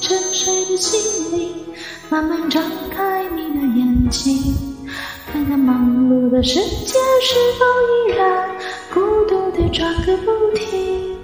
沉睡的心里，慢慢张开你的眼睛，看看忙碌的世界是否依然孤独地转个不停。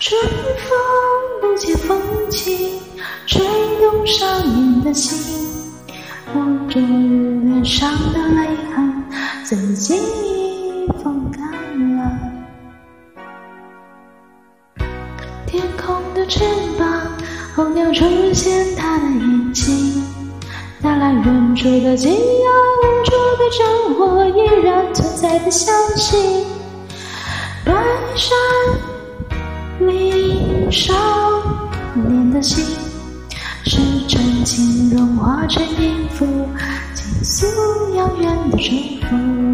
春风不解风情，吹动少年的心。我昨日脸上的泪痕，最近已风远处的饥饿，无助的战火依然存在的消息。白山岭少年的心，是真情融化成音符，倾诉遥远的祝福。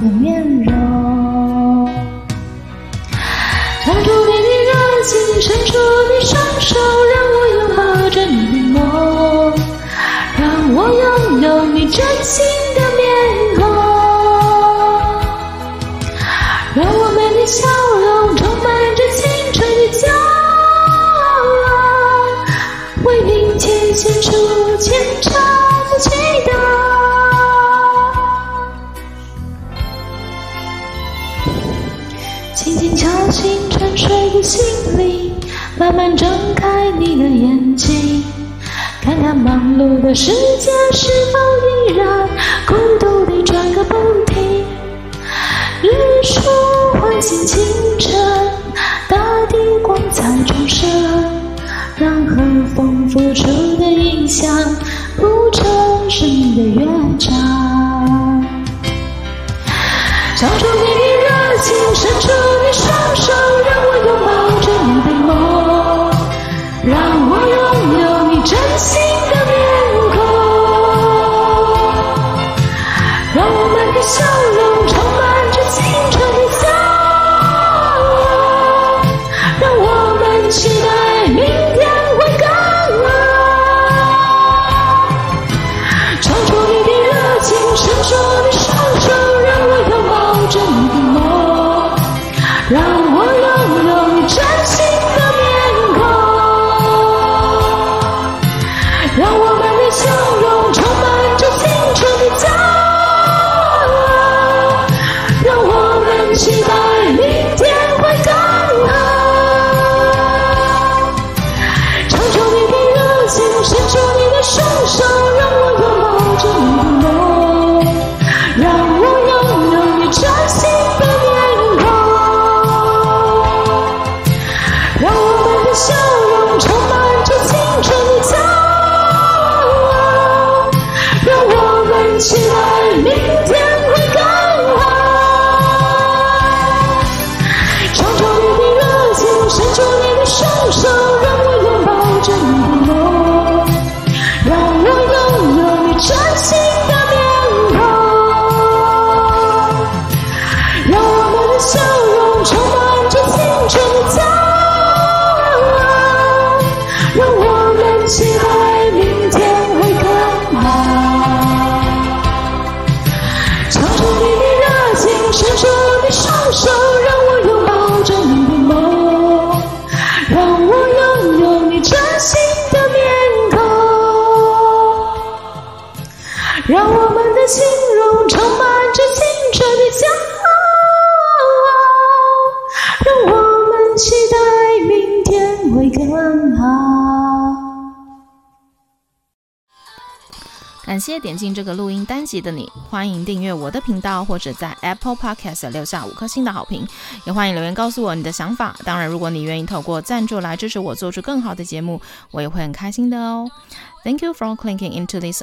的面容。唱出你的热情，伸出你双手，让我拥抱着你的梦，让我拥有你真心的面孔，让我们的笑容充满着青春的骄傲，为明天献出虔诚的祈祷。的心里，慢慢睁开你的眼睛。看看忙碌的世界是否依然孤独地转个不停，日出唤醒清晨，大地光彩重生，让和风拂出的音响谱成生命的乐章。唱出你的热情，伸出你期待。的心容充满着青春的骄傲，让我们期待明天会更好。感谢点进这个录音单集的你，欢迎订阅我的频道，或者在 Apple Podcast 留下五颗星的好评，也欢迎留言告诉我你的想法。当然，如果你愿意透过赞助来支持我做出更好的节目，我也会很开心的哦。Thank you for clicking into this